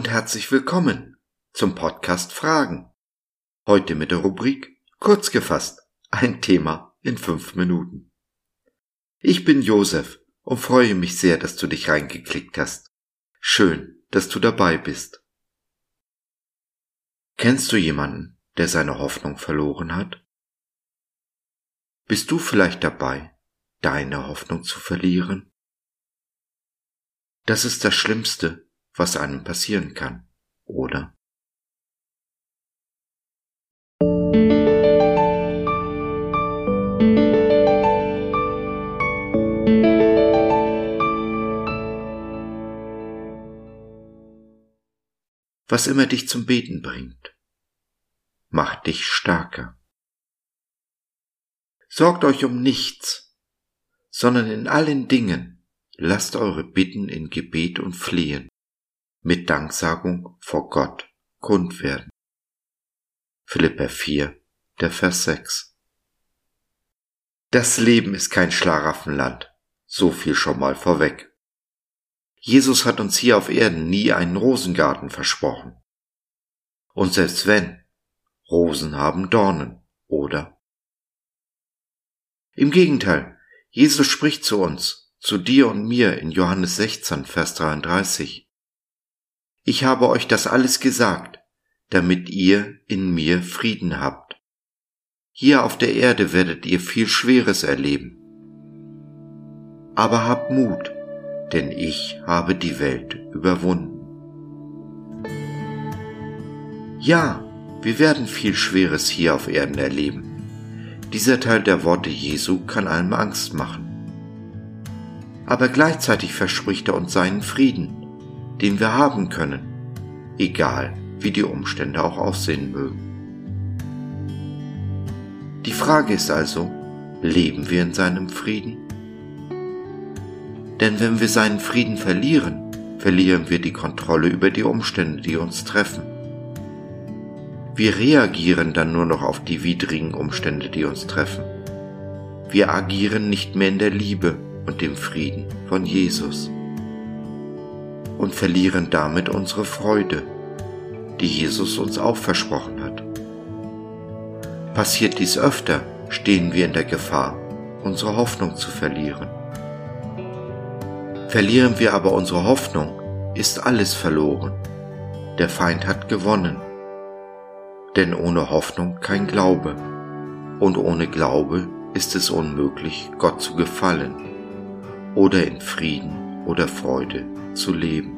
und herzlich willkommen zum Podcast Fragen. Heute mit der Rubrik Kurz gefasst, ein Thema in fünf Minuten. Ich bin Josef und freue mich sehr, dass du dich reingeklickt hast. Schön, dass du dabei bist. Kennst du jemanden, der seine Hoffnung verloren hat? Bist du vielleicht dabei, deine Hoffnung zu verlieren? Das ist das Schlimmste, was einem passieren kann, oder? Was immer dich zum Beten bringt, macht dich stärker. Sorgt euch um nichts, sondern in allen Dingen lasst eure Bitten in Gebet und Flehen mit Danksagung vor Gott kund werden. Philippa 4, der Vers 6. Das Leben ist kein Schlaraffenland, so viel schon mal vorweg. Jesus hat uns hier auf Erden nie einen Rosengarten versprochen. Und selbst wenn, Rosen haben Dornen, oder? Im Gegenteil, Jesus spricht zu uns, zu dir und mir in Johannes 16, Vers 33. Ich habe euch das alles gesagt, damit ihr in mir Frieden habt. Hier auf der Erde werdet ihr viel Schweres erleben. Aber habt Mut, denn ich habe die Welt überwunden. Ja, wir werden viel Schweres hier auf Erden erleben. Dieser Teil der Worte Jesu kann einem Angst machen. Aber gleichzeitig verspricht er uns seinen Frieden, den wir haben können, egal wie die Umstände auch aussehen mögen. Die Frage ist also, leben wir in seinem Frieden? Denn wenn wir seinen Frieden verlieren, verlieren wir die Kontrolle über die Umstände, die uns treffen. Wir reagieren dann nur noch auf die widrigen Umstände, die uns treffen. Wir agieren nicht mehr in der Liebe und dem Frieden von Jesus und verlieren damit unsere Freude, die Jesus uns auch versprochen hat. Passiert dies öfter, stehen wir in der Gefahr, unsere Hoffnung zu verlieren. Verlieren wir aber unsere Hoffnung, ist alles verloren. Der Feind hat gewonnen. Denn ohne Hoffnung kein Glaube. Und ohne Glaube ist es unmöglich, Gott zu gefallen oder in Frieden oder Freude zu leben.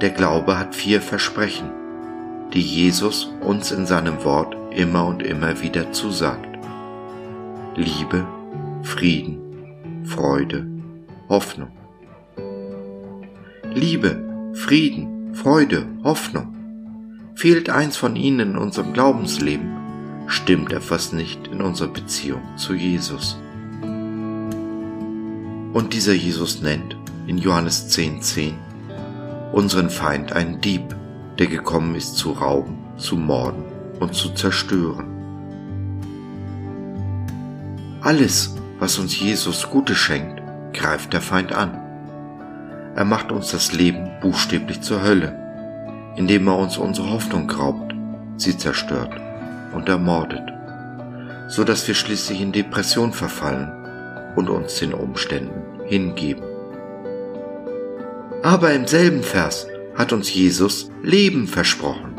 Der Glaube hat vier Versprechen, die Jesus uns in seinem Wort immer und immer wieder zusagt. Liebe, Frieden, Freude, Hoffnung. Liebe, Frieden, Freude, Hoffnung. Fehlt eins von ihnen in unserem Glaubensleben, stimmt etwas nicht in unserer Beziehung zu Jesus. Und dieser Jesus nennt in Johannes 10,10 10, unseren Feind einen Dieb, der gekommen ist zu rauben, zu morden und zu zerstören. Alles, was uns Jesus Gutes schenkt, greift der Feind an. Er macht uns das Leben buchstäblich zur Hölle, indem er uns unsere Hoffnung raubt, sie zerstört und ermordet, so dass wir schließlich in Depression verfallen und uns den Umständen hingeben. Aber im selben Vers hat uns Jesus Leben versprochen.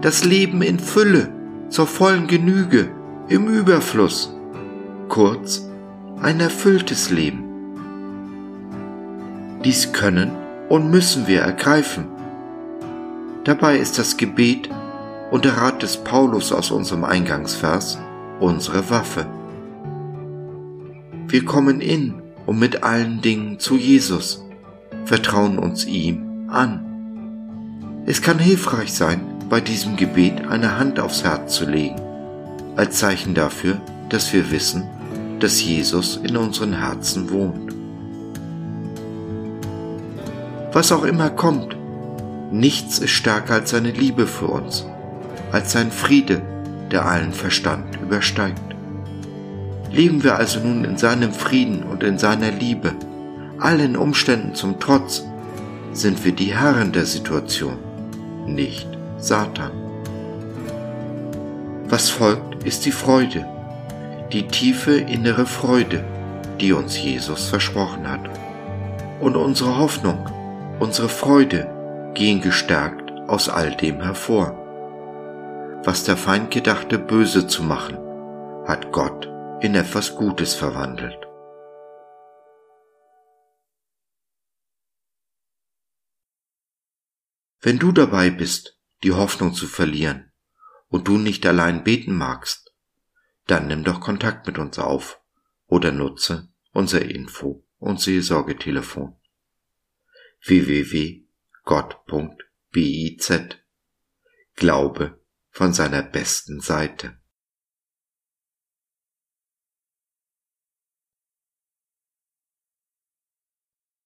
Das Leben in Fülle, zur vollen Genüge, im Überfluss. Kurz, ein erfülltes Leben. Dies können und müssen wir ergreifen. Dabei ist das Gebet und der Rat des Paulus aus unserem Eingangsvers unsere Waffe. Wir kommen in und mit allen Dingen zu Jesus, vertrauen uns ihm an. Es kann hilfreich sein, bei diesem Gebet eine Hand aufs Herz zu legen, als Zeichen dafür, dass wir wissen, dass Jesus in unseren Herzen wohnt. Was auch immer kommt, nichts ist stärker als seine Liebe für uns, als sein Friede, der allen Verstand übersteigt. Leben wir also nun in seinem Frieden und in seiner Liebe, allen Umständen zum Trotz, sind wir die Herren der Situation, nicht Satan. Was folgt, ist die Freude, die tiefe innere Freude, die uns Jesus versprochen hat. Und unsere Hoffnung, unsere Freude gehen gestärkt aus all dem hervor. Was der Feind gedachte, böse zu machen, hat Gott in etwas Gutes verwandelt. Wenn du dabei bist, die Hoffnung zu verlieren und du nicht allein beten magst, dann nimm doch Kontakt mit uns auf oder nutze unser Info- und Seelsorgetelefon www.gott.biz Glaube von seiner besten Seite.